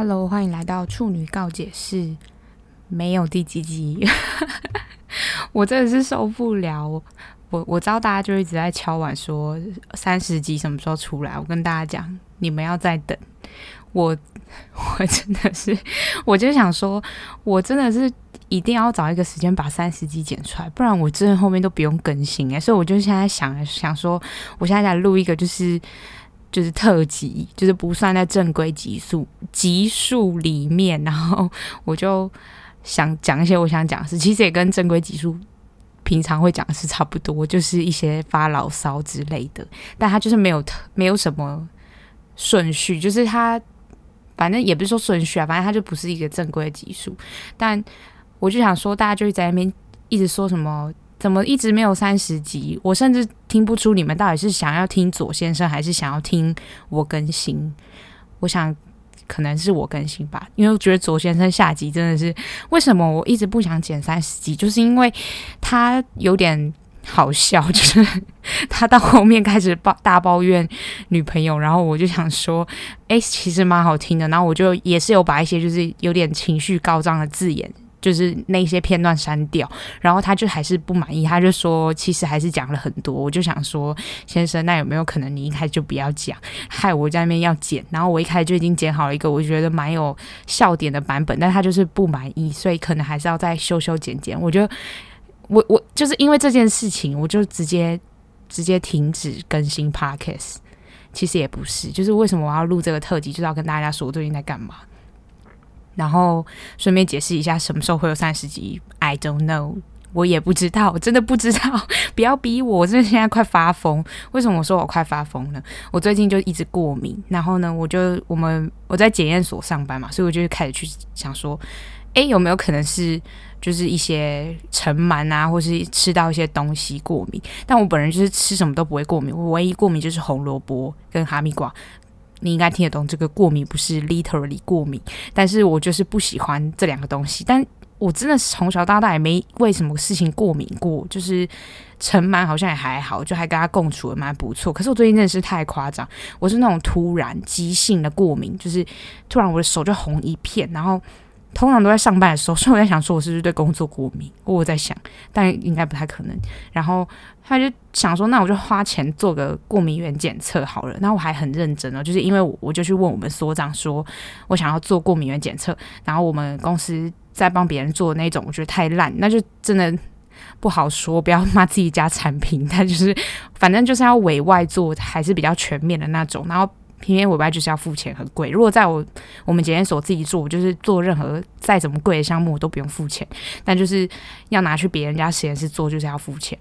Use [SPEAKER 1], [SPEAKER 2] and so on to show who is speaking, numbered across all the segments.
[SPEAKER 1] Hello，欢迎来到处女告解室。没有第几集，我真的是受不了。我我知道大家就一直在敲碗说三十集什么时候出来。我跟大家讲，你们要再等。我 我真的是，我就想说，我真的是一定要找一个时间把三十集剪出来，不然我真的后面都不用更新哎。所以我就现在想想说，我现在来录一个就是。就是特辑，就是不算在正规集数集数里面，然后我就想讲一些我想讲的事，其实也跟正规集数平常会讲的事差不多，就是一些发牢骚之类的，但他就是没有特没有什么顺序，就是他反正也不是说顺序啊，反正他就不是一个正规集数，但我就想说，大家就是在那边一直说什么。怎么一直没有三十集？我甚至听不出你们到底是想要听左先生，还是想要听我更新。我想可能是我更新吧，因为我觉得左先生下集真的是为什么我一直不想剪三十集，就是因为他有点好笑，就是他到后面开始抱大抱怨女朋友，然后我就想说，诶，其实蛮好听的。然后我就也是有把一些就是有点情绪高涨的字眼。就是那些片段删掉，然后他就还是不满意，他就说其实还是讲了很多。我就想说，先生，那有没有可能你一开始就不要讲，害我在那边要剪，然后我一开始就已经剪好了一个我觉得蛮有笑点的版本，但他就是不满意，所以可能还是要再修修剪剪。我觉得我我就是因为这件事情，我就直接直接停止更新 Podcast。其实也不是，就是为什么我要录这个特辑，就是要跟大家说我最近在干嘛。然后顺便解释一下，什么时候会有三十集？I don't know，我也不知道，我真的不知道。不要逼我，我真的现在快发疯。为什么我说我快发疯呢？我最近就一直过敏，然后呢，我就我们我在检验所上班嘛，所以我就开始去想说，诶，有没有可能是就是一些尘螨啊，或是吃到一些东西过敏？但我本人就是吃什么都不会过敏，我唯一过敏就是红萝卜跟哈密瓜。你应该听得懂，这个过敏不是 literally 过敏，但是我就是不喜欢这两个东西。但我真的是从小到大也没为什么事情过敏过，就是尘螨好像也还好，就还跟他共处也蛮不错。可是我最近真的是太夸张，我是那种突然急性的过敏，就是突然我的手就红一片，然后。通常都在上班的时候，所以我在想，说我是不是对工作过敏？我在想，但应该不太可能。然后他就想说，那我就花钱做个过敏原检测好了。那我还很认真哦，就是因为我我就去问我们所长说，我想要做过敏原检测。然后我们公司在帮别人做那种，我觉得太烂，那就真的不好说。不要骂自己家产品，但就是反正就是要委外做，还是比较全面的那种。然后。偏偏委外就是要付钱，很贵。如果在我我们检验所自己做，就是做任何再怎么贵的项目，我都不用付钱。但就是要拿去别人家实验室做，就是要付钱。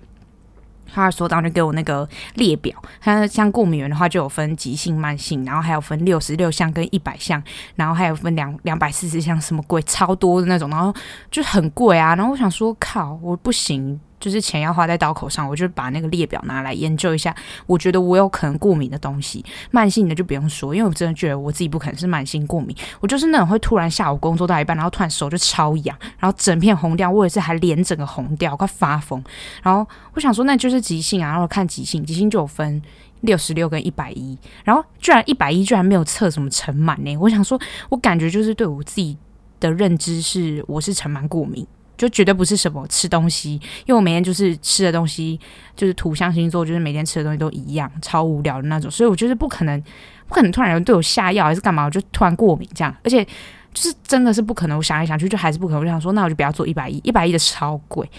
[SPEAKER 1] 他所长就给我那个列表，他像过敏源的话，就有分急性、慢性，然后还有分六十六项跟一百项，然后还有分两两百四十项，什么贵超多的那种，然后就很贵啊。然后我想说，靠，我不行。就是钱要花在刀口上，我就把那个列表拿来研究一下。我觉得我有可能过敏的东西，慢性的就不用说，因为我真的觉得我自己不可能是慢性过敏。我就是那种会突然下午工作到一半，然后突然手就超痒，然后整片红掉，我也是还脸整个红掉，快发疯。然后我想说，那就是急性啊。然后看急性，急性就有分六十六跟一百一，然后居然一百一居然没有测什么尘螨呢？我想说，我感觉就是对我自己的认知是我是尘螨过敏。就绝对不是什么吃东西，因为我每天就是吃的东西就是土象星座，就是每天吃的东西都一样，超无聊的那种，所以我就是不可能，不可能突然有人对我下药还是干嘛，我就突然过敏这样，而且就是真的是不可能。我想来想去就还是不可能，我想说，那我就不要做一百一，一百一的超贵，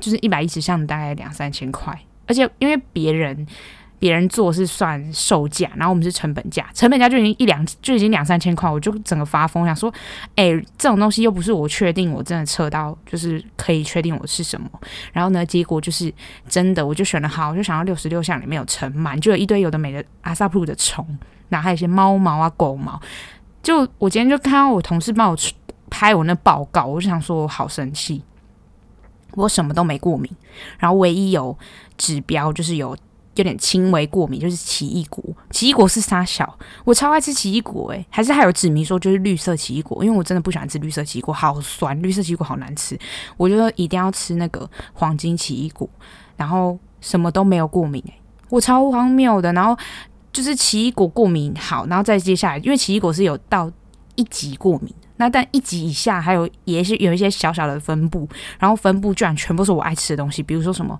[SPEAKER 1] 就是一百一十项大概两三千块，而且因为别人。别人做是算售价，然后我们是成本价，成本价就已经一两就已经两三千块，我就整个发疯，想说，哎、这种东西又不是我确定我真的测到，就是可以确定我是什么。然后呢，结果就是真的，我就选了好，我就想要六十六项里面有尘螨，就有一堆有的没的阿萨普的虫，然后还有一些猫毛啊、狗毛。就我今天就看到我同事帮我拍我那报告，我就想说我好生气，我什么都没过敏，然后唯一有指标就是有。有点轻微过敏，就是奇异果。奇异果是沙小？我超爱吃奇异果，诶，还是还有指明说就是绿色奇异果，因为我真的不喜欢吃绿色奇异果，好酸，绿色奇异果好难吃。我觉得一定要吃那个黄金奇异果，然后什么都没有过敏，诶，我超荒谬的。然后就是奇异果过敏好，然后再接下来，因为奇异果是有到一级过敏。那但一级以下还有也是有一些小小的分布，然后分布居然全部是我爱吃的东西，比如说什么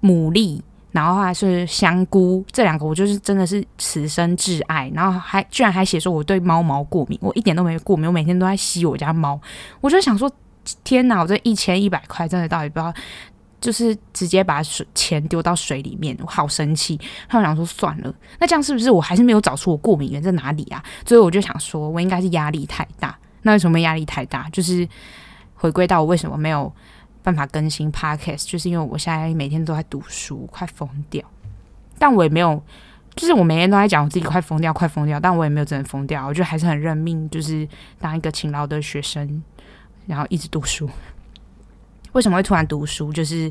[SPEAKER 1] 牡蛎，然后还是香菇，这两个我就是真的是此生挚爱。然后还居然还写说我对猫毛过敏，我一点都没过敏，我每天都在吸我家猫。我就想说，天哪，我这一千一百块真的到底不知道。就是直接把水钱丢到水里面，我好生气。他们想说算了，那这样是不是我还是没有找出我过敏源在哪里啊？所以我就想说，我应该是压力太大。那为什么压力太大？就是回归到我为什么没有办法更新 Podcast，就是因为我现在每天都在读书，快疯掉。但我也没有，就是我每天都在讲我自己快疯掉，快疯掉。但我也没有真的疯掉，我觉得还是很认命，就是当一个勤劳的学生，然后一直读书。为什么会突然读书？就是，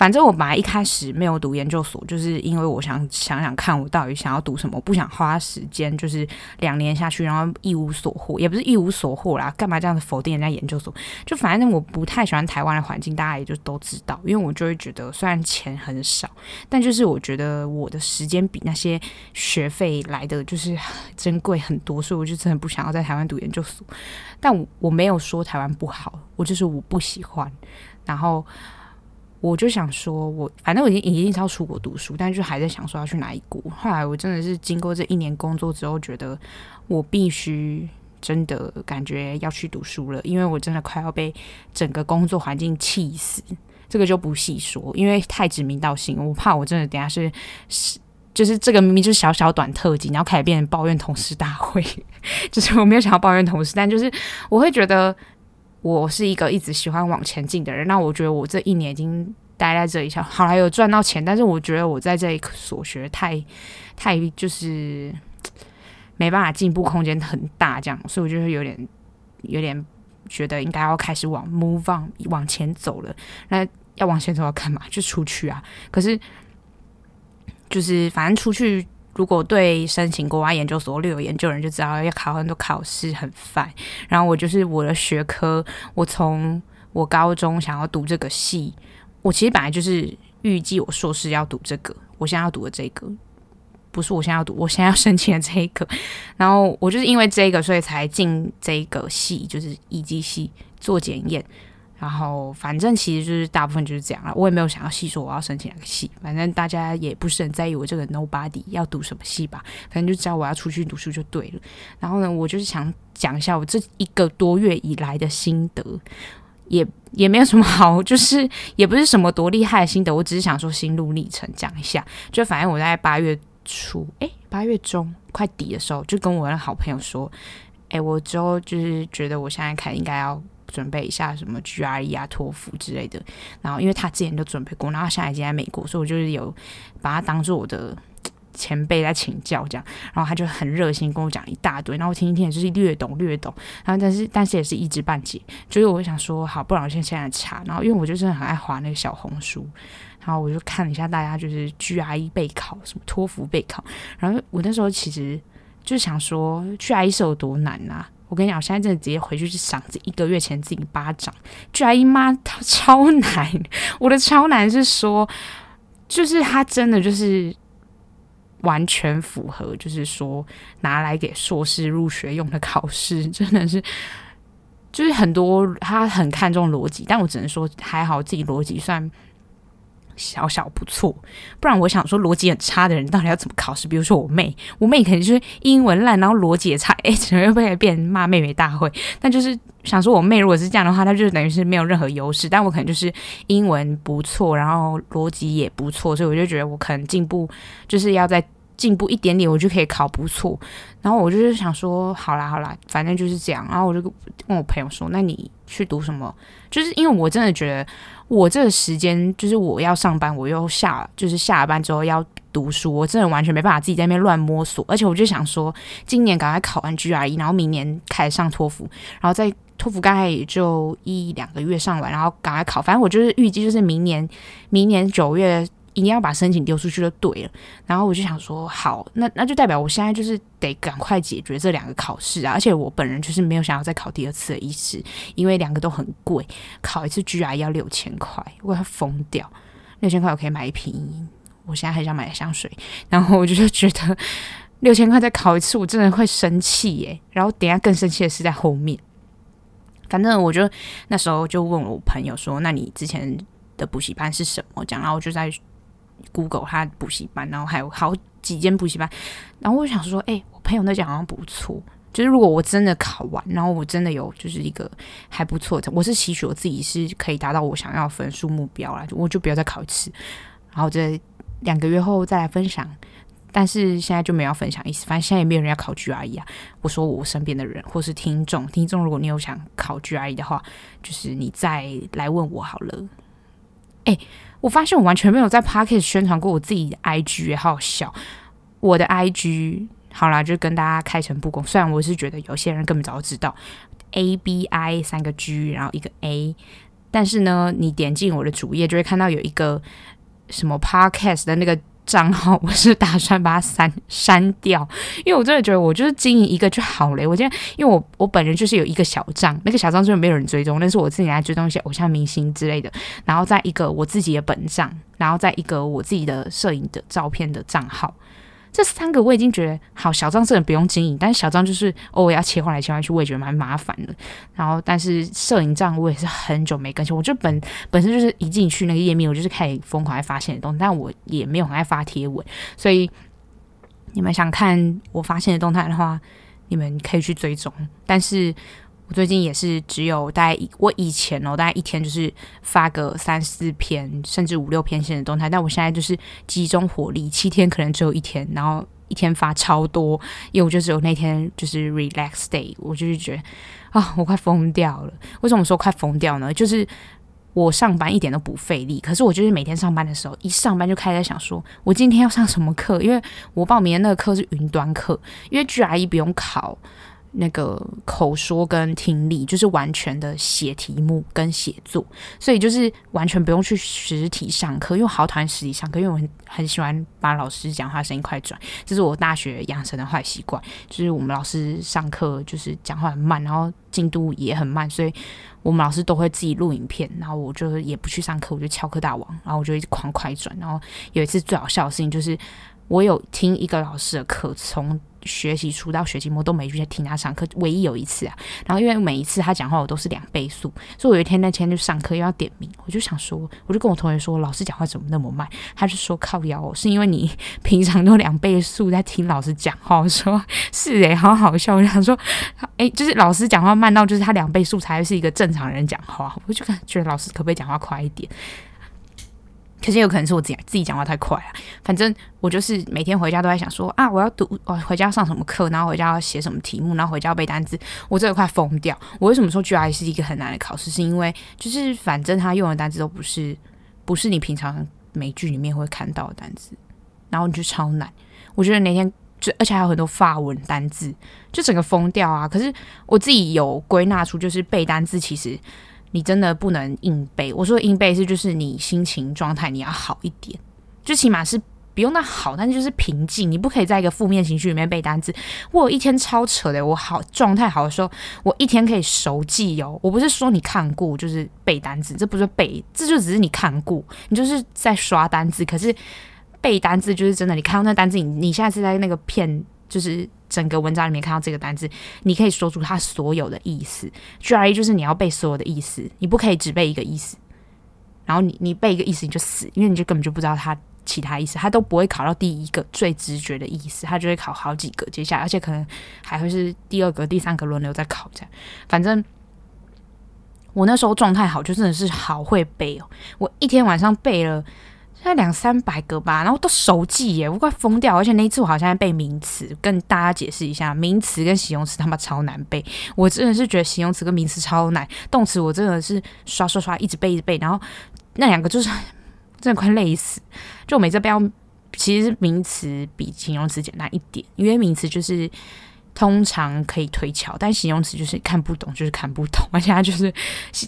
[SPEAKER 1] 反正我本来一开始没有读研究所，就是因为我想想想看，我到底想要读什么，我不想花时间，就是两年下去，然后一无所获，也不是一无所获啦，干嘛这样子否定人家研究所？就反正我不太喜欢台湾的环境，大家也就都知道，因为我就会觉得，虽然钱很少，但就是我觉得我的时间比那些学费来的就是珍贵很多，所以我就真的不想要在台湾读研究所。但我我没有说台湾不好，我就是我不喜欢。然后我就想说我，反正我已经已经是要出国读书，但是还在想说要去哪一国。后来我真的是经过这一年工作之后，觉得我必须真的感觉要去读书了，因为我真的快要被整个工作环境气死。这个就不细说，因为太指名道姓，我怕我真的等下是是。就是这个明明就是小小短特辑，然后开始变成抱怨同事大会。就是我没有想要抱怨同事，但就是我会觉得我是一个一直喜欢往前进的人。那我觉得我这一年已经待在这里，想好了有赚到钱，但是我觉得我在这里所学太太就是没办法进步，空间很大，这样，所以我就会有点有点觉得应该要开始往 move on 往前走了。那要往前走要干嘛？就出去啊！可是。就是反正出去，如果对申请国外研究所略有研究人就知道，要考很多考试，很烦。然后我就是我的学科，我从我高中想要读这个系，我其实本来就是预计我硕士要读这个，我现在要读的这个，不是我现在要读，我现在要申请的这个。然后我就是因为这个，所以才进这个系，就是医技系做检验。然后，反正其实就是大部分就是这样了。我也没有想要细说我要申请哪个系，反正大家也不是很在意我这个 nobody 要读什么系吧。反正就知道我要出去读书就对了。然后呢，我就是想讲一下我这一个多月以来的心得，也也没有什么好，就是也不是什么多厉害的心得。我只是想说心路历程讲一下。就反正我在八月初，诶，八月中快底的时候，就跟我的好朋友说，诶，我之后就是觉得我现在看应该要。准备一下什么 GRE 啊、托福之类的，然后因为他之前都准备过，然后现在已经在美国，所以我就是有把他当做我的前辈在请教这样，然后他就很热心跟我讲一大堆，然后我听一听也就是略懂略懂，然后但是但是也是一知半解，所以我想说好，不然我先现在查，然后因为我就是很爱划那个小红书，然后我就看了一下大家就是 GRE 备考什么托福备考，然后我那时候其实就想说 GRE 是有多难啊。我跟你讲，我现在真的直接回去就赏自己一个月前自己巴掌。居然姨妈她超难，我的超难是说，就是她真的就是完全符合，就是说拿来给硕士入学用的考试，真的是就是很多他很看重逻辑，但我只能说还好自己逻辑算。小小不错，不然我想说逻辑很差的人到底要怎么考试？比如说我妹，我妹肯定就是英文烂，然后逻辑也差，哎，怎么又被变骂妹妹大会？但就是想说我妹如果是这样的话，她就等于是没有任何优势。但我可能就是英文不错，然后逻辑也不错，所以我就觉得我可能进步就是要再进步一点点，我就可以考不错。然后我就是想说，好啦好啦，反正就是这样。然后我就跟我朋友说，那你去读什么？就是因为我真的觉得。我这个时间就是我要上班，我又下就是下了班之后要读书，我真的完全没办法自己在那边乱摸索。而且我就想说，今年赶快考完 GRE，然后明年开始上托福，然后在托福大概也就一两个月上完，然后赶快考。反正我就是预计就是明年，明年九月。一定要把申请丢出去就对了，然后我就想说，好，那那就代表我现在就是得赶快解决这两个考试啊，而且我本人就是没有想要再考第二次的意思，因为两个都很贵，考一次 GRE 要六千块，我要疯掉，六千块我可以买一瓶我现在很想买香水，然后我就觉得六千块再考一次，我真的会生气耶。然后等下更生气的是在后面。反正我就那时候就问我朋友说：“那你之前的补习班是什么？”讲，然后我就在 Google 他补习班，然后还有好几间补习班。然后我想说：“哎、我朋友那讲好像不错。就是如果我真的考完，然后我真的有就是一个还不错的，我是期许我自己是可以达到我想要分数目标啦，我就不要再考一次。然后这两个月后再来分享。”但是现在就没有分享意思，反正现在也没有人要考 GRE 啊。我说我身边的人或是听众，听众如果你有想考 GRE 的话，就是你再来问我好了。哎，我发现我完全没有在 Podcast 宣传过我自己的 IG，好好笑。我的 IG 好啦，就跟大家开诚布公。虽然我是觉得有些人根本早就知道，A B I 三个 G，然后一个 A，但是呢，你点进我的主页就会看到有一个什么 Podcast 的那个。账号我是打算把它删删掉，因为我真的觉得我就是经营一个就好了。我今天因为我我本人就是有一个小账，那个小账就是没有人追踪，那是我自己来追踪一些偶像明星之类的。然后在一个我自己的本账，然后在一个我自己的摄影的照片的账号。这三个我已经觉得好，小账真的不用经营，但是小账就是偶尔要切换来切换去，我也觉得蛮麻烦的。然后，但是摄影账我也是很久没更新，我就本本身就是一进去那个页面，我就是开始疯狂爱发现的东西，但我也没有很爱发贴文，所以你们想看我发现的动态的话，你们可以去追踪，但是。我最近也是只有大概我以前哦，大概一天就是发个三四篇，甚至五六篇线的动态。但我现在就是集中火力，七天可能只有一天，然后一天发超多，因为我就只有那天就是 relax day，我就是觉得啊，我快疯掉了。为什么说快疯掉呢？就是我上班一点都不费力，可是我就是每天上班的时候，一上班就开始在想说，我今天要上什么课？因为我报名的那个课是云端课，因为 GRE 不用考。那个口说跟听力就是完全的写题目跟写作，所以就是完全不用去实体上课，因为好讨厌实体上课，因为我很很喜欢把老师讲话声音快转，这是我大学养成的坏习惯。就是我们老师上课就是讲话很慢，然后进度也很慢，所以我们老师都会自己录影片，然后我就也不去上课，我就翘课大王，然后我就一直狂快转。然后有一次最好笑的事情就是，我有听一个老师的课，从学习初到学期末都没去听他上课，唯一有一次啊，然后因为每一次他讲话我都是两倍速，所以我有一天那天就上课又要点名，我就想说，我就跟我同学说，老师讲话怎么那么慢？他就说靠腰，是因为你平常都两倍速在听老师讲话。我说是诶，好好笑。我想说，诶，就是老师讲话慢到就是他两倍速才是一个正常人讲话，我就感觉老师可不可以讲话快一点？可是有可能是我自己自己讲话太快了，反正我就是每天回家都在想说啊，我要读，我回家要上什么课，然后回家要写什么题目，然后回家要背单词，我真的快疯掉。我为什么说 GRE 是一个很难的考试？是因为就是反正他用的单词都不是不是你平常美剧里面会看到的单词，然后你就超难。我觉得那天就而且还有很多法文单字，就整个疯掉啊！可是我自己有归纳出，就是背单词其实。你真的不能硬背。我说硬背是，就是你心情状态你要好一点，就起码是不用那好，但是就是平静。你不可以在一个负面情绪里面背单词。我有一天超扯的，我好状态好的时候，我一天可以熟记哦。我不是说你看过就是背单词，这不是背，这就只是你看过，你就是在刷单词。可是背单词就是真的，你看到那单词，你你现在是在那个片就是。整个文章里面看到这个单字，你可以说出它所有的意思。GRE 就是你要背所有的意思，你不可以只背一个意思。然后你你背一个意思你就死，因为你就根本就不知道它其他意思，它都不会考到第一个最直觉的意思，它就会考好几个接下来，而且可能还会是第二个、第三个轮流在考这样。反正我那时候状态好，就真的是好会背哦，我一天晚上背了。才两三百个吧，然后都熟记耶，我快疯掉！而且那一次我好像在背名词，跟大家解释一下，名词跟形容词他妈超难背。我真的是觉得形容词跟名词超难，动词我真的是刷刷刷一直背一直背，然后那两个就是真的快累死。就我每次背，其实名词比形容词简单一点，因为名词就是。通常可以推敲，但形容词就是看不懂，就是看不懂，而且它就是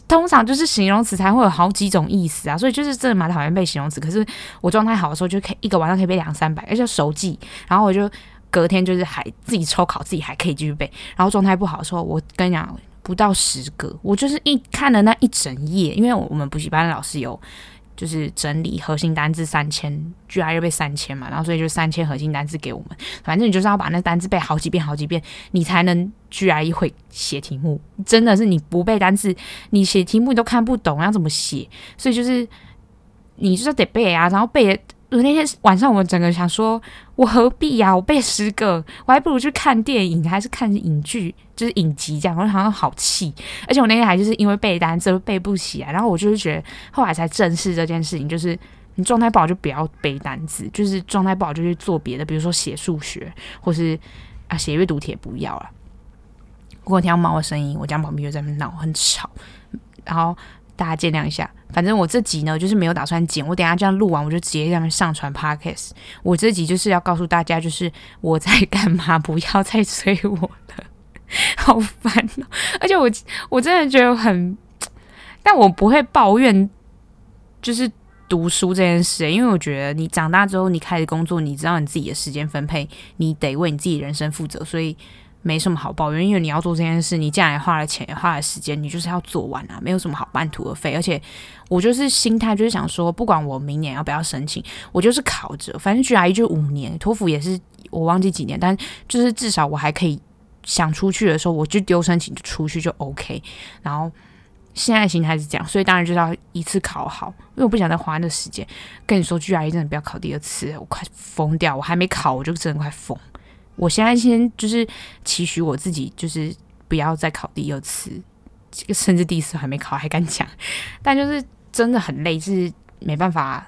[SPEAKER 1] 通常就是形容词才会有好几种意思啊，所以就是真的蛮讨厌背形容词。可是我状态好的时候，就可以一个晚上可以背两三百，而且熟记。然后我就隔天就是还自己抽考，自己还可以继续背。然后状态不好的时候，我跟你讲，不到十个，我就是一看了那一整页，因为我们补习班老师有就是整理核心单字三千，GRE 背三千嘛，然后所以就三千核心单字给我们。反正你就是要把那单字背好几遍、好几遍，你才能 GRE 会写题目。真的是你不背单字，你写题目你都看不懂，要怎么写？所以就是你就是得背啊，然后背。我那天晚上我整个想说，我何必呀、我背十个，我还不如去看电影，还是看影剧，就是影集这样。我好像好气，而且我那天还就是因为背单词背不起来，然后我就是觉得后来才正视这件事情，就是你状态不好就不要背单词，就是状态不好就去做别的，比如说写数学，或是啊写阅读帖不要了。如果听到猫的声音，我家猫咪又在那闹，很吵，然后。大家见谅一下，反正我这集呢就是没有打算剪，我等下这样录完我就直接这样上传 Podcast。我这集就是要告诉大家，就是我在干嘛，不要再催我了，好烦哦！而且我我真的觉得很，但我不会抱怨，就是读书这件事，因为我觉得你长大之后，你开始工作，你知道你自己的时间分配，你得为你自己人生负责，所以。没什么好抱怨，因为你要做这件事，你既然花了钱，也花了时间，你就是要做完啊，没有什么好半途而废。而且我就是心态就是想说，不管我明年要不要申请，我就是考着，反正 GRE 就五年，托福也是我忘记几年，但就是至少我还可以想出去的时候，我就丢申请就出去就 OK。然后现在心态是这样，所以当然就是要一次考好，因为我不想再花那时间。跟你说，GRE 真的不要考第二次，我快疯掉，我还没考我就真的快疯。我现在先就是期许我自己，就是不要再考第二次，甚至第一次还没考还敢讲，但就是真的很累，是没办法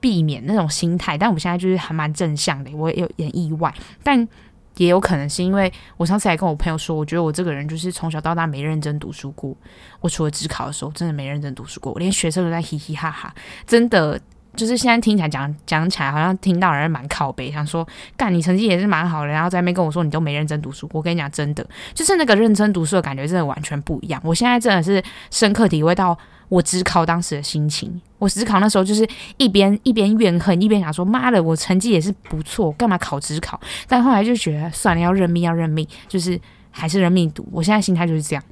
[SPEAKER 1] 避免那种心态。但我现在就是还蛮正向的，我也有点意外，但也有可能是因为我上次还跟我朋友说，我觉得我这个人就是从小到大没认真读书过。我除了指考的时候，真的没认真读书过，我连学生都在嘻嘻哈哈，真的。就是现在听起来讲讲起来，好像听到人蛮靠背，想说干你成绩也是蛮好的，然后在那边跟我说你都没认真读书。我跟你讲，真的就是那个认真读书的感觉，真的完全不一样。我现在真的是深刻体会到我指考当时的心情。我指考那时候就是一边一边怨恨，一边想说妈的，我成绩也是不错，干嘛考指考？但后来就觉得算了，要认命要认命，就是还是认命读。我现在心态就是这样。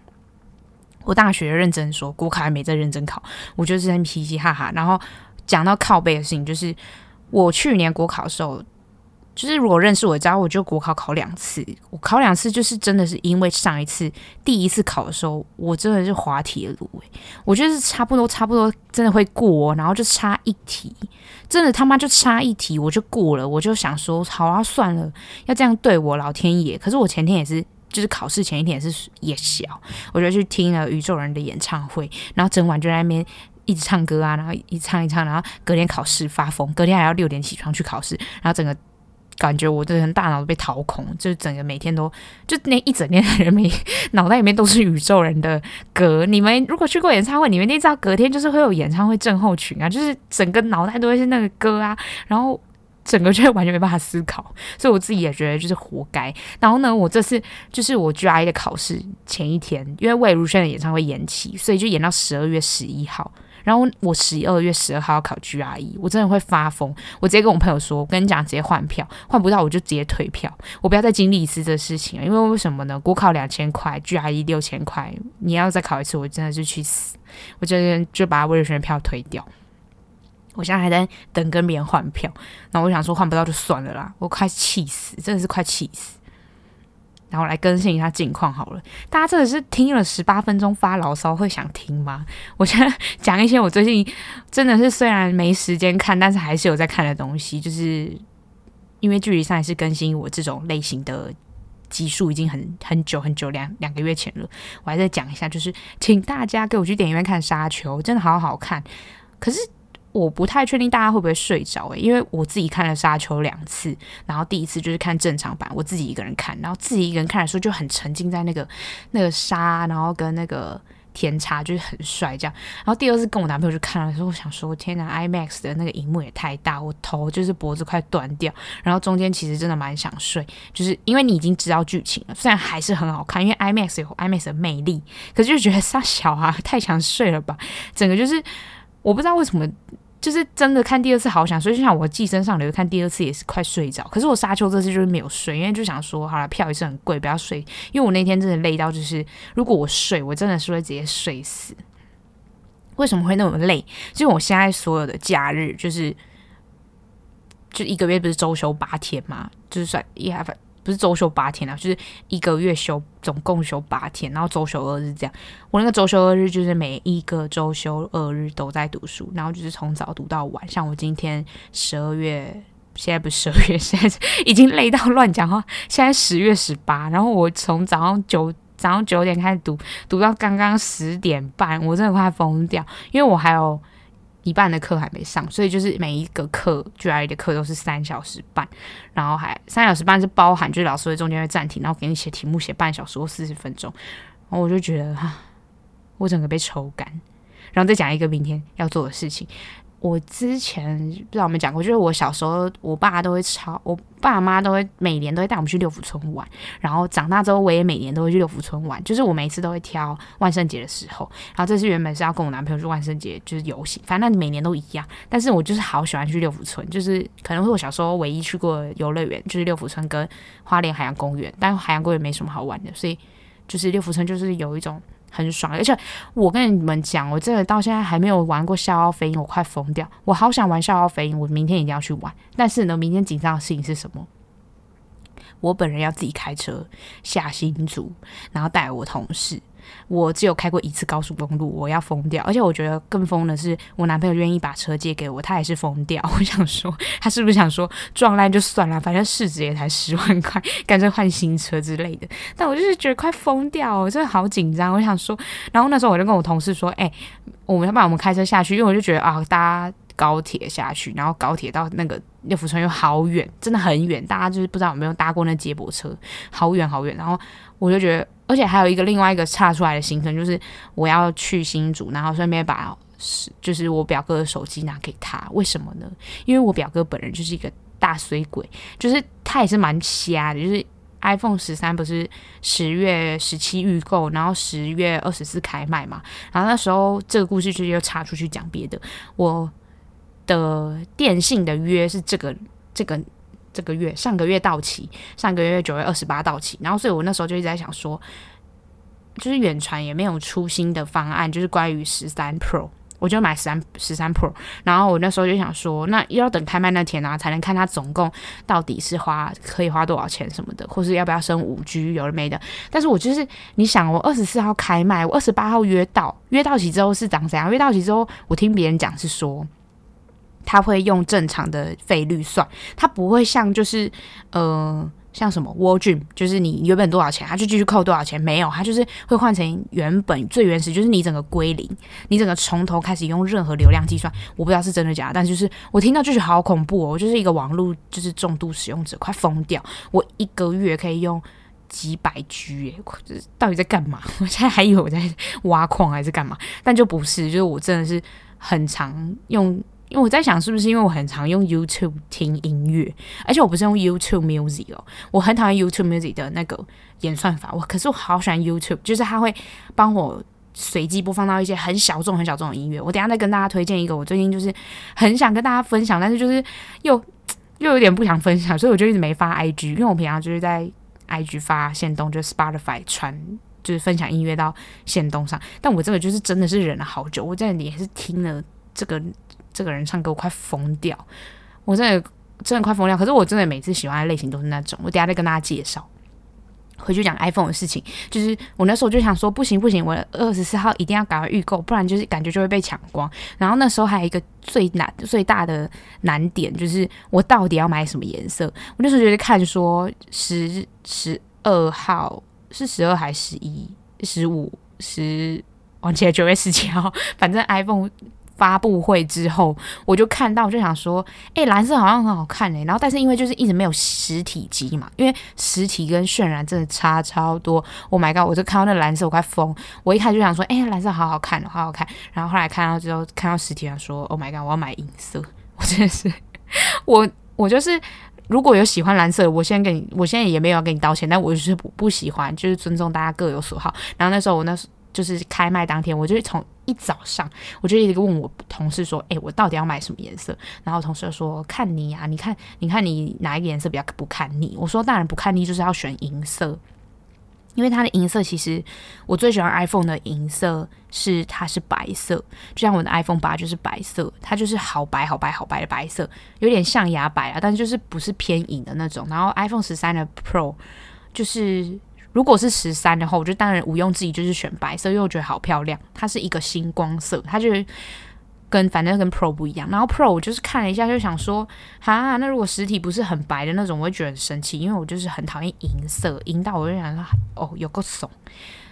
[SPEAKER 1] 我大学认真说，国考还没在认真考，我就是在嘻嘻哈哈，然后。讲到靠背的事情，就是我去年国考的时候，就是如果认识我，知道我就国考考两次，我考两次就是真的是因为上一次第一次考的时候，我真的是滑铁卢，我觉得是差不多差不多真的会过，然后就差一题，真的他妈就差一题我就过了，我就想说好啊算了，要这样对我老天爷，可是我前天也是，就是考试前一天也是夜小，我就去听了宇宙人的演唱会，然后整晚就在那边。一直唱歌啊，然后一唱一唱，然后隔天考试发疯，隔天还要六点起床去考试，然后整个感觉我这人大脑都被掏空，就是整个每天都就那一整天的人没脑袋里面都是宇宙人的歌。你们如果去过演唱会，你们一定知道隔天就是会有演唱会症候群啊，就是整个脑袋都会是那个歌啊，然后整个就完全没办法思考，所以我自己也觉得就是活该。然后呢，我这次就是我 GRE 的考试前一天，因为魏如萱的演唱会延期，所以就延到十二月十一号。然后我十二月十二号要考 GRE，我真的会发疯。我直接跟我朋友说：“我跟你讲，直接换票，换不到我就直接退票，我不要再经历一次这事情了。因为为什么呢？国考两千块，GRE 六千块，你要再考一次，我真的是去死！我今天就把魏如萱的票退掉。我现在还在等跟别人换票，那我想说换不到就算了啦，我快气死，真的是快气死。”然后来更新一下近况好了，大家真的是听了十八分钟发牢骚会想听吗？我现在讲一些我最近真的是虽然没时间看，但是还是有在看的东西，就是因为距离上一次更新我这种类型的集数已经很很久很久两两个月前了，我还在讲一下，就是请大家给我去电影院看《沙丘》，真的好好看，可是。我不太确定大家会不会睡着诶、因为我自己看了《沙丘》两次，然后第一次就是看正常版，我自己一个人看，然后自己一个人看的时候就很沉浸在那个那个沙，然后跟那个天差就是很帅这样。然后第二次跟我男朋友去看的时候，我想说天哪，IMAX 的那个荧幕也太大，我头就是脖子快断掉。然后中间其实真的蛮想睡，就是因为你已经知道剧情了，虽然还是很好看，因为 IMAX 有 IMAX 的魅力，可是就觉得杀小啊，太想睡了吧，整个就是我不知道为什么。就是真的看第二次好想睡，就像我寄生上流看第二次也是快睡着。可是我沙丘这次就是没有睡，因为就想说好了，票也是很贵，不要睡。因为我那天真的累到，就是如果我睡，我真的是会直接睡死。为什么会那么累？就是我现在所有的假日，就是就一个月不是周休八天嘛，就是算一还不是周休八天啊，就是一个月休总共休八天，然后周休二日这样。我那个周休二日就是每一个周休二日都在读书，然后就是从早读到晚。像我今天十二月，现在不是十二月，现在已经累到乱讲话。现在十月十八，然后我从早上九早上九点开始读，读到刚刚十点半，我真的快疯掉，因为我还有。一半的课还没上，所以就是每一个课 GRE 的课都是三小时半，然后还三小时半是包含，就是老师会中间会暂停，然后给你写题目，写半小时或四十分钟，然后我就觉得哈，我整个被抽干，然后再讲一个明天要做的事情。我之前不知道有没有讲过，就是我小时候，我爸都会超，我爸妈都会每年都会带我们去六福村玩。然后长大之后，我也每年都会去六福村玩。就是我每次都会挑万圣节的时候，然后这次原本是要跟我男朋友去万圣节就是游行，反正每年都一样。但是我就是好喜欢去六福村，就是可能是我小时候唯一去过游乐园，就是六福村跟花莲海洋公园。但海洋公园没什么好玩的，所以就是六福村就是有一种。很爽，而且我跟你们讲，我真的到现在还没有玩过笑傲飞鹰，我快疯掉！我好想玩笑傲飞鹰，我明天一定要去玩。但是呢，明天紧张的事情是什么？我本人要自己开车下新竹，然后带我同事。我只有开过一次高速公路，我要疯掉！而且我觉得更疯的是，我男朋友愿意把车借给我，他也是疯掉。我想说，他是不是想说撞烂就算了，反正市值也才十万块，干脆换新车之类的？但我就是觉得快疯掉，我真的好紧张。我想说，然后那时候我就跟我同事说：“哎、我们要不然我们开车下去，因为我就觉得啊，搭高铁下去，然后高铁到那个六福村又好远，真的很远。大家就是不知道有没有搭过那接驳车，好远好远。然后我就觉得。”而且还有一个另外一个岔出来的行程，就是我要去新竹，然后顺便把就是我表哥的手机拿给他。为什么呢？因为我表哥本人就是一个大衰鬼，就是他也是蛮瞎的。就是 iPhone 十三不是十月十七预购，然后十月二十四开卖嘛。然后那时候这个故事就又插出去讲别的。我的电信的约是这个这个。这个月上个月到期，上个月九月二十八到期，然后所以我那时候就一直在想说，就是远传也没有出新的方案，就是关于十三 Pro，我就买十三十三 Pro，然后我那时候就想说，那要等开卖那天啊，才能看它总共到底是花可以花多少钱什么的，或是要不要升五 G 有了没的。但是我就是你想，我二十四号开卖，我二十八号约到，约到期之后是长怎样？约到期之后，我听别人讲是说。他会用正常的费率算，他不会像就是呃像什么 War Dream，就是你原本多少钱，他就继续扣多少钱，没有，他就是会换成原本最原始，就是你整个归零，你整个从头开始用任何流量计算，我不知道是真的假的，但就是我听到就是好恐怖哦，我就是一个网络就是重度使用者，快疯掉，我一个月可以用几百 G 耶，到底在干嘛？我 现在还以为我在挖矿还是干嘛，但就不是，就是我真的是很常用。因为我在想，是不是因为我很常用 YouTube 听音乐，而且我不是用 YouTube Music 哦，我很讨厌 YouTube Music 的那个演算法。我可是我好喜欢 YouTube，就是它会帮我随机播放到一些很小众、很小众的音乐。我等下再跟大家推荐一个，我最近就是很想跟大家分享，但是就是又 又有点不想分享，所以我就一直没发 IG。因为我平常就是在 IG 发限动，就是 Spotify 传，就是分享音乐到线动上。但我这个就是真的是忍了好久，我在也是听了这个。这个人唱歌我快疯掉，我真的真的快疯掉。可是我真的每次喜欢的类型都是那种，我等下再跟大家介绍。回去讲 iPhone 的事情，就是我那时候就想说，不行不行，我二十四号一定要赶快预购，不然就是感觉就会被抢光。然后那时候还有一个最难最大的难点，就是我到底要买什么颜色？我那时候就在看说十十二号是十二还是十一十五十，忘记了九月十七号，反正 iPhone。发布会之后，我就看到，就想说，哎、蓝色好像很好看哎、欸。然后，但是因为就是一直没有实体机嘛，因为实体跟渲染真的差超多。Oh my god！我就看到那蓝色，我快疯。我一开始就想说，哎、蓝色好好看，好好看。然后后来看到之后，看到实体，想说，Oh my god！我要买银色。我真的是，我我就是，如果有喜欢蓝色，我现在跟你，我现在也没有要跟你道歉，但我就是不不喜欢，就是尊重大家各有所好。然后那时候我那时。就是开卖当天，我就从一早上，我就一直问我同事说：“诶，我到底要买什么颜色？”然后同事就说：“看你啊，你看，你看你哪一个颜色比较不看腻？”我说：“当然不看腻，就是要选银色。”因为它的银色其实我最喜欢 iPhone 的银色是它是白色，就像我的 iPhone 八就是白色，它就是好白好白好白的白色，有点象牙白啊，但是就是不是偏银的那种。然后 iPhone 十三的 Pro 就是如果是十三的话，我就当然毋庸置疑就是选白色，因为我觉得好漂亮，它是一个星光色，它就是。跟反正跟 Pro 不一样，然后 Pro 我就是看了一下，就想说，哈，那如果实体不是很白的那种，我会觉得很生气，因为我就是很讨厌银色，银到我就想说，哦，有够怂。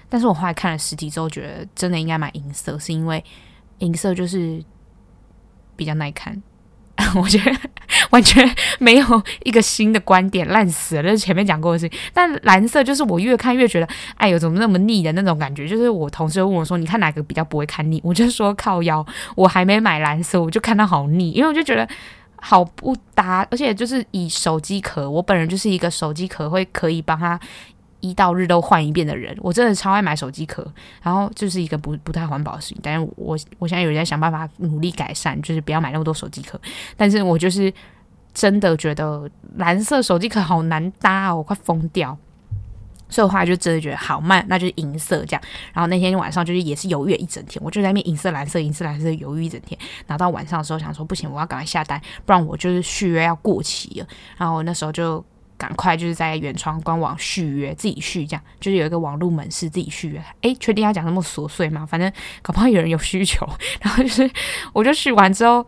[SPEAKER 1] 但是我后来看了实体之后，觉得真的应该买银色，是因为银色就是比较耐看。我觉得完全没有一个新的观点，烂死了。这是前面讲过的事情。但蓝色就是我越看越觉得，哎呦，怎么那么腻的那种感觉。就是我同事问我说：“你看哪个比较不会看腻？”我就说：“靠腰。”我还没买蓝色，我就看它好腻，因为我就觉得好不搭。而且就是以手机壳，我本人就是一个手机壳会可以帮他。一到日都换一遍的人，我真的超爱买手机壳，然后就是一个不不太环保的事情。但是我我现在有人在想办法努力改善，就是不要买那么多手机壳。但是我就是真的觉得蓝色手机壳好难搭哦，我快疯掉。所以的话就真的觉得好慢，那就是银色这样。然后那天晚上就是也是犹豫了一整天，我就在那边银色、蓝色、银色、蓝色犹豫一整天。然后到晚上的时候想说不行，我要赶快下单，不然我就是续约要过期了。然后那时候就。赶快就是在原创官网续约，自己续这样，就是有一个网络门市自己续约。诶，确定要讲那么琐碎吗？反正搞不好有人有需求。然后就是，我就续完之后，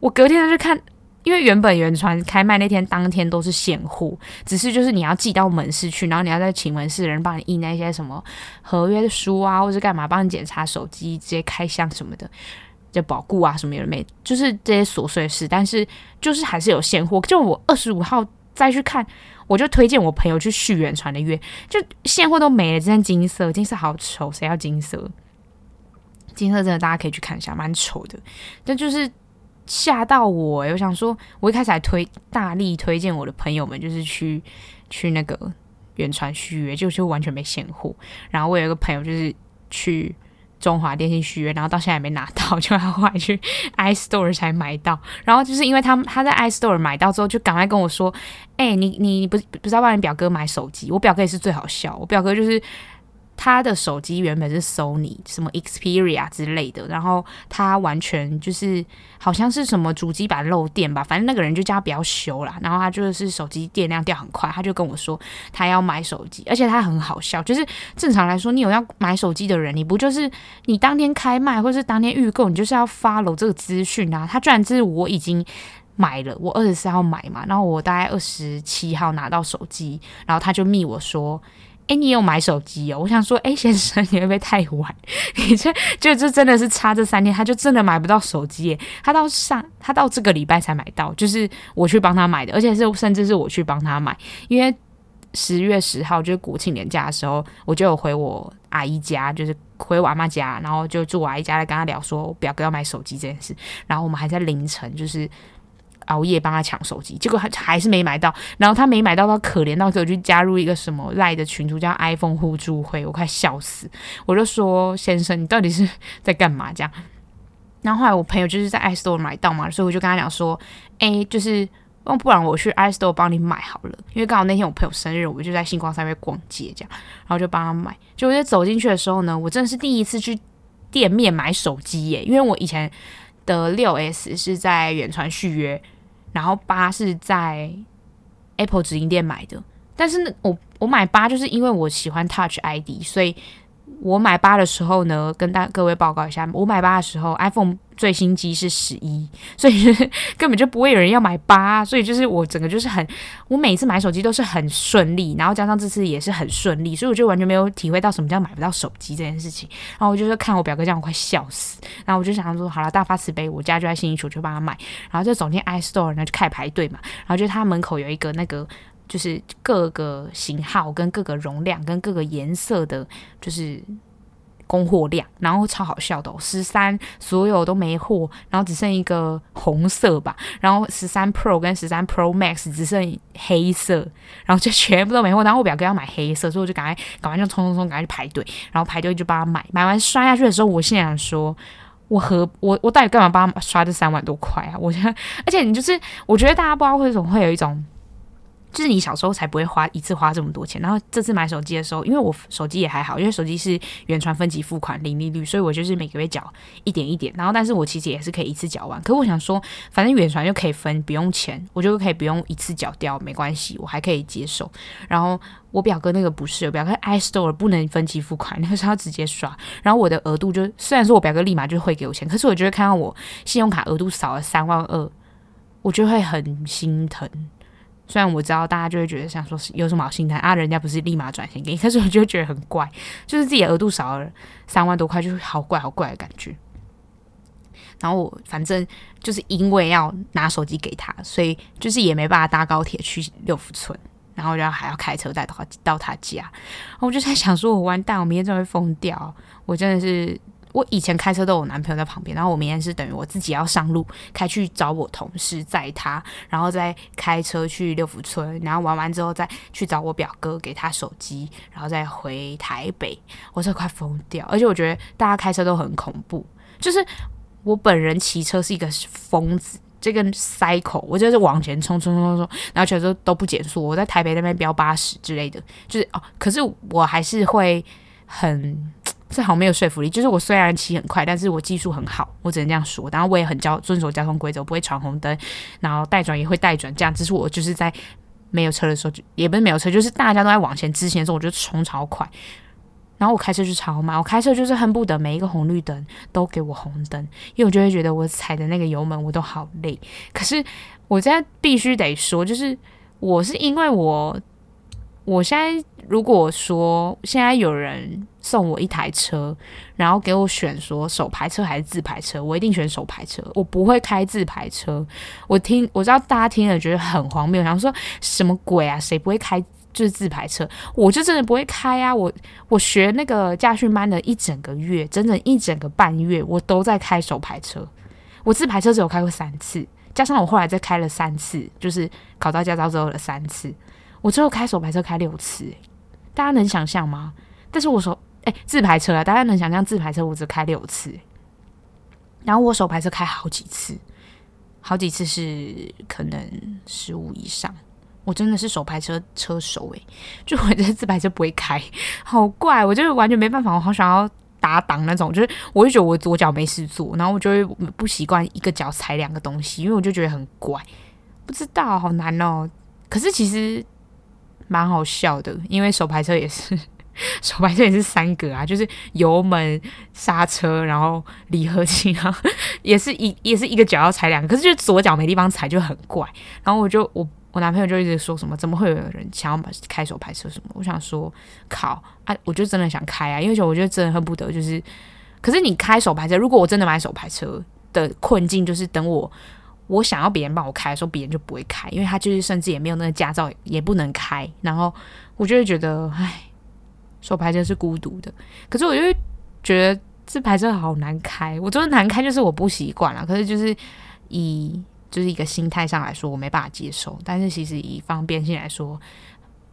[SPEAKER 1] 我隔天就去看，因为原本远传开卖那天当天都是现货，只是就是你要寄到门市去，然后你要再请门市的人帮你印那些什么合约的书啊，或是干嘛，帮你检查手机、直接开箱什么的，就保固啊什么的没，就是这些琐碎事。但是就是还是有现货，就我二十五号。再去看，我就推荐我朋友去续远传的约，就现货都没了，只剩金色，金色好丑，谁要金色？金色真的大家可以去看一下，蛮丑的。但就是吓到我，我想说，我一开始还推大力推荐我的朋友们，就是去去那个远传续约，就就完全没现货。然后我有一个朋友就是去。中华电信续约，然后到现在也没拿到，就要后来去 iStore 才买到。然后就是因为他他在 iStore 买到之后，就赶快跟我说：“哎、你你不不是要帮你表哥买手机？我表哥也是最好笑，我表哥就是。”他的手机原本是 Sony 什么 Xperia 之类的，然后他完全就是好像是什么主机板漏电吧，反正那个人就叫他不要修啦。然后他就是手机电量掉很快，他就跟我说他要买手机，而且他很好笑，就是正常来说，你有要买手机的人，你不就是你当天开卖或是当天预购，你就是要 follow 这个资讯啊。他居然是我已经买了，我二十四号买嘛，然后我大概二十七号拿到手机，然后他就密我说。哎，你有买手机哦？我想说，哎，先生，你会不会太晚？你这就这真的是差这三天，他就真的买不到手机耶。他到上，他到这个礼拜才买到，就是我去帮他买的，而且是甚至是我去帮他买，因为十月十号就是国庆连假的时候，我就有回我阿姨家，就是回我阿妈家，然后就住我阿姨家来跟他聊说，我表哥要买手机这件事，然后我们还在凌晨就是。熬夜帮他抢手机，结果还还是没买到。然后他没买到，他可怜到给我去加入一个什么赖的群组，叫 iPhone 互助会，我快笑死。我就说：“先生，你到底是在干嘛？”这样。然后后来我朋友就是在 iStore 买到嘛，所以我就跟他讲说：“哎，就是，不然我去 iStore 帮你买好了。”因为刚好那天我朋友生日，我们就在星光三月逛街，这样，然后就帮他买。就我在走进去的时候呢，我真的是第一次去店面买手机耶，因为我以前的六 S 是在远传续约。然后八是在 Apple 直营店买的，但是呢，我我买八就是因为我喜欢 Touch ID，所以我买八的时候呢，跟大各位报告一下，我买八的时候 iPhone。最新机是十一，所以 根本就不会有人要买八，所以就是我整个就是很，我每次买手机都是很顺利，然后加上这次也是很顺利，所以我就完全没有体会到什么叫买不到手机这件事情。然后我就是看我表哥这样，我快笑死。然后我就想说，好了，大发慈悲，我家就在新一区，就帮他买。然后就走进 iStore，然后就开始排队嘛。然后就他门口有一个那个，就是各个型号跟各个容量跟各个颜色的，就是。供货量，然后超好笑的哦，十三所有都没货，然后只剩一个红色吧，然后十三 Pro 跟十三 Pro Max 只剩黑色，然后就全部都没货。然后我表哥要买黑色，所以我就赶快赶快就冲冲冲赶快去排队，然后排队就帮他买。买完刷下去的时候，我心想说，我和我我到底干嘛帮他刷这三万多块啊？我觉得，而且你就是我觉得大家不知道为什么会有一种就是你小时候才不会花一次花这么多钱，然后这次买手机的时候，因为我手机也还好，因为手机是远传分期付款零利率，所以我就是每个月缴一点一点，然后但是我其实也是可以一次缴完。可我想说，反正远传就可以分，不用钱，我就可以不用一次缴掉，没关系，我还可以接受。然后我表哥那个不是，我表哥 iStore 不能分期付款，那个是要直接刷。然后我的额度就虽然说我表哥立马就会给我钱，可是我就会看到我信用卡额度少了三万二，我就会很心疼。虽然我知道大家就会觉得想说是有什么好心疼啊，人家不是立马转钱给你，可是我就觉得很怪，就是自己额度少了三万多块，就是好怪好怪的感觉。然后我反正就是因为要拿手机给他，所以就是也没办法搭高铁去六福村，然后然后还要开车带到到他家，我就在想说，我完蛋，我明天真的会疯掉，我真的是。我以前开车都有男朋友在旁边，然后我明天是等于我自己要上路开去找我同事载他，然后再开车去六福村，然后玩完之后再去找我表哥给他手机，然后再回台北。我这快疯掉，而且我觉得大家开车都很恐怖。就是我本人骑车是一个疯子，这个 cycle 我就是往前冲冲冲冲，然后全都都不减速。我在台北那边飙八十之类的，就是哦，可是我还是会很。这好没有说服力。就是我虽然骑很快，但是我技术很好，我只能这样说。然后我也很交遵守交通规则，不会闯红灯，然后带转也会带转。这样，只是我就是在没有车的时候，就也不是没有车，就是大家都在往前之前的时候，我就冲超快。然后我开车就超慢，我开车就是恨不得每一个红绿灯都给我红灯，因为我就会觉得我踩的那个油门我都好累。可是我现在必须得说，就是我是因为我。我现在如果说现在有人送我一台车，然后给我选说手排车还是自排车，我一定选手排车。我不会开自排车。我听我知道大家听了觉得很荒谬，想说什么鬼啊？谁不会开就是自排车？我就真的不会开啊！我我学那个驾训班的一整个月，整整一整个半月，我都在开手排车。我自排车只有开过三次，加上我后来再开了三次，就是考到驾照之后的三次。我最后开手牌车开六次，大家能想象吗？但是我手哎、自排车啊，大家能想象自排车我只开六次，然后我手牌车开好几次，好几次是可能十五以上。我真的是手牌车车手哎，就我这自排车不会开，好怪，我就是完全没办法，我好想要打挡那种，就是我就觉得我左脚没事做，然后我就会不习惯一个脚踩两个东西，因为我就觉得很怪，不知道好难哦。可是其实。蛮好笑的，因为手排车也是 手排车也是三格啊，就是油门、刹车，然后离合器，然 后也是一也是一个脚要踩两个，可是就左脚没地方踩就很怪。然后我就我我男朋友就一直说什么，怎么会有人想要买开手排车什么？我想说靠啊，我就真的想开啊，因为我觉得真的恨不得就是，可是你开手排车，如果我真的买手排车的困境就是等我。我想要别人帮我开的时候，别人就不会开，因为他就是甚至也没有那个驾照，也不能开。然后我就会觉得，唉，手牌车是孤独的。可是我就会觉得自排车好难开，我觉得难开就是我不习惯了。可是就是以就是一个心态上来说，我没办法接受。但是其实以方便性来说，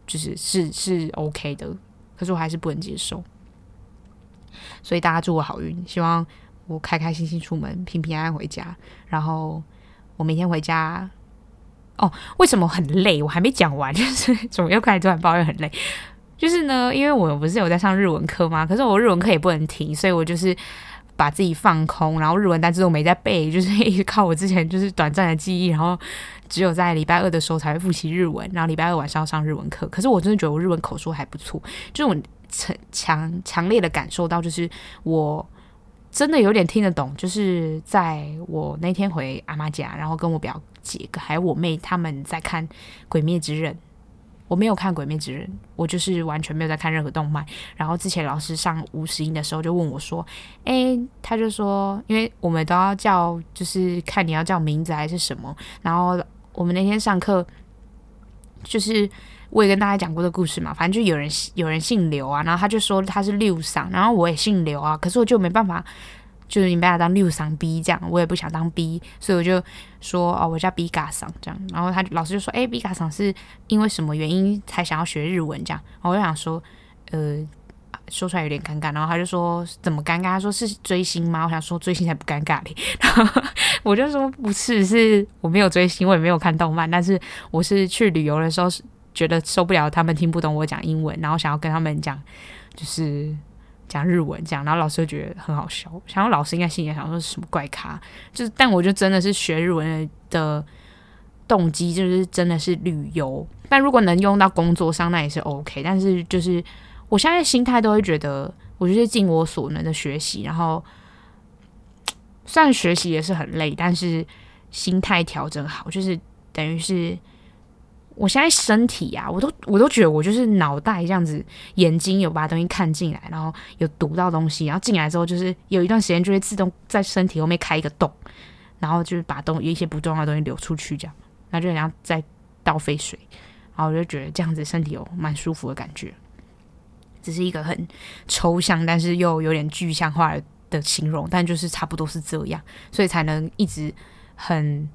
[SPEAKER 1] 就是是是 OK 的。可是我还是不能接受。所以大家祝我好运，希望我开开心心出门，平平安安回家，然后。我每天回家，哦，为什么很累？我还没讲完，就是怎么又开始突然抱怨很累？就是呢，因为我不是有在上日文课吗？可是我日文课也不能停，所以我就是把自己放空，然后日文单词都没在背，就是一直靠我之前就是短暂的记忆，然后只有在礼拜二的时候才会复习日文，然后礼拜二晚上要上日文课。可是我真的觉得我日文口说还不错，就是我强强强烈的感受到，就是我。真的有点听得懂，就是在我那天回阿妈家，然后跟我表姐还有我妹他们在看《鬼灭之刃》，我没有看《鬼灭之刃》，我就是完全没有在看任何动漫。然后之前老师上五十音的时候就问我说：“诶，他就说，因为我们都要叫，就是看你要叫名字还是什么。”然后我们那天上课就是。我也跟大家讲过这故事嘛，反正就有人有人姓刘啊，然后他就说他是六嗓，然后我也姓刘啊，可是我就没办法，就是你把他当六嗓 B 这样，我也不想当 B，所以我就说哦，我叫 B 嘎嗓这样，然后他老师就说，哎，B 嘎嗓是因为什么原因才想要学日文这样，然后我就想说，呃，说出来有点尴尬，然后他就说怎么尴尬？他说是追星吗？我想说追星才不尴尬嘞。然后我就说不是，是我没有追星，我也没有看动漫，但是我是去旅游的时候是觉得受不了他们听不懂我讲英文，然后想要跟他们讲就是讲日文这样，然后老师就觉得很好笑，想要老师应该心里想说是什么怪咖，就是但我就真的是学日文的动机就是真的是旅游，但如果能用到工作上那也是 OK，但是就是。我现在心态都会觉得，我就是尽我所能的学习，然后虽然学习也是很累，但是心态调整好，就是等于是我现在身体啊，我都我都觉得我就是脑袋这样子，眼睛有把东西看进来，然后有读到东西，然后进来之后就是有一段时间就会自动在身体后面开一个洞，然后就是把东一些不重要的东西流出去，这样，那就好像在倒废水，然后我就觉得这样子身体有蛮舒服的感觉。只是一个很抽象，但是又有点具象化的形容，但就是差不多是这样，所以才能一直很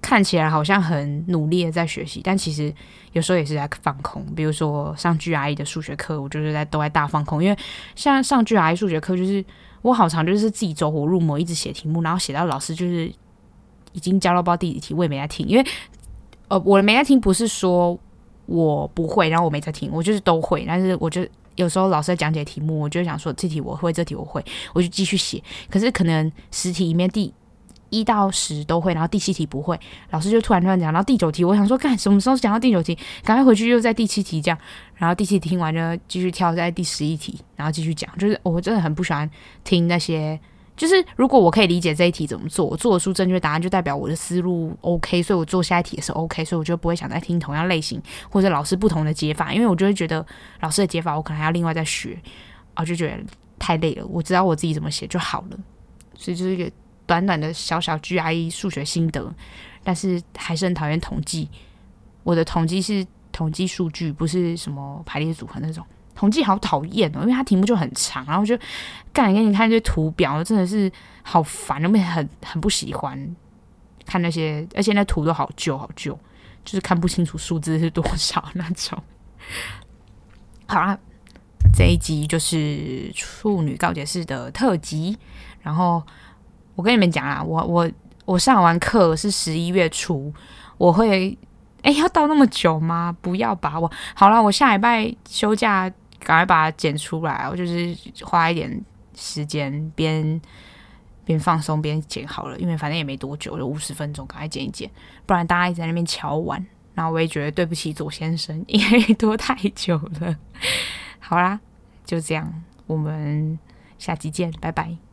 [SPEAKER 1] 看起来好像很努力的在学习，但其实有时候也是在放空。比如说上 GRE 的数学课，我就是在都在大放空，因为像上 GRE 数学课，就是我好常就是自己走火入魔，一直写题目，然后写到老师就是已经交到包第几题，我也没在听，因为呃，我没在听不是说我不会，然后我没在听，我就是都会，但是我就。有时候老师在讲解题目，我就想说这题我会，这题我会，我就继续写。可是可能十题里面第一到十都会，然后第七题不会，老师就突然突然讲到第九题，我想说，干什么时候讲到第九题？赶快回去又在第七题这样，然后第七题听完就继续跳在第十一题，然后继续讲。就是我真的很不喜欢听那些。就是如果我可以理解这一题怎么做，我做出正确答案，就代表我的思路 OK，所以我做下一题也是 OK，所以我就不会想再听同样类型或者老师不同的解法，因为我就会觉得老师的解法我可能还要另外再学，啊，就觉得太累了。我知道我自己怎么写就好了，所以就是一个短短的小小 GRE 数学心得，但是还是很讨厌统计。我的统计是统计数据，不是什么排列组合那种。统计好讨厌哦，因为它题目就很长，然后就干给你看这些图表，真的是好烦，我也很很不喜欢看那些，而且那图都好旧好旧，就是看不清楚数字是多少那种。好啦，这一集就是处女告解式的特辑，然后我跟你们讲啊，我我我上完课是十一月初，我会哎要到那么久吗？不要吧，我好了，我下礼拜休假。赶快把它剪出来，我就是花一点时间边边放松边剪好了，因为反正也没多久，就五十分钟，赶快剪一剪，不然大家一直在那边敲碗，然后我也觉得对不起左先生，因为拖太久了。好啦，就这样，我们下期见，拜拜。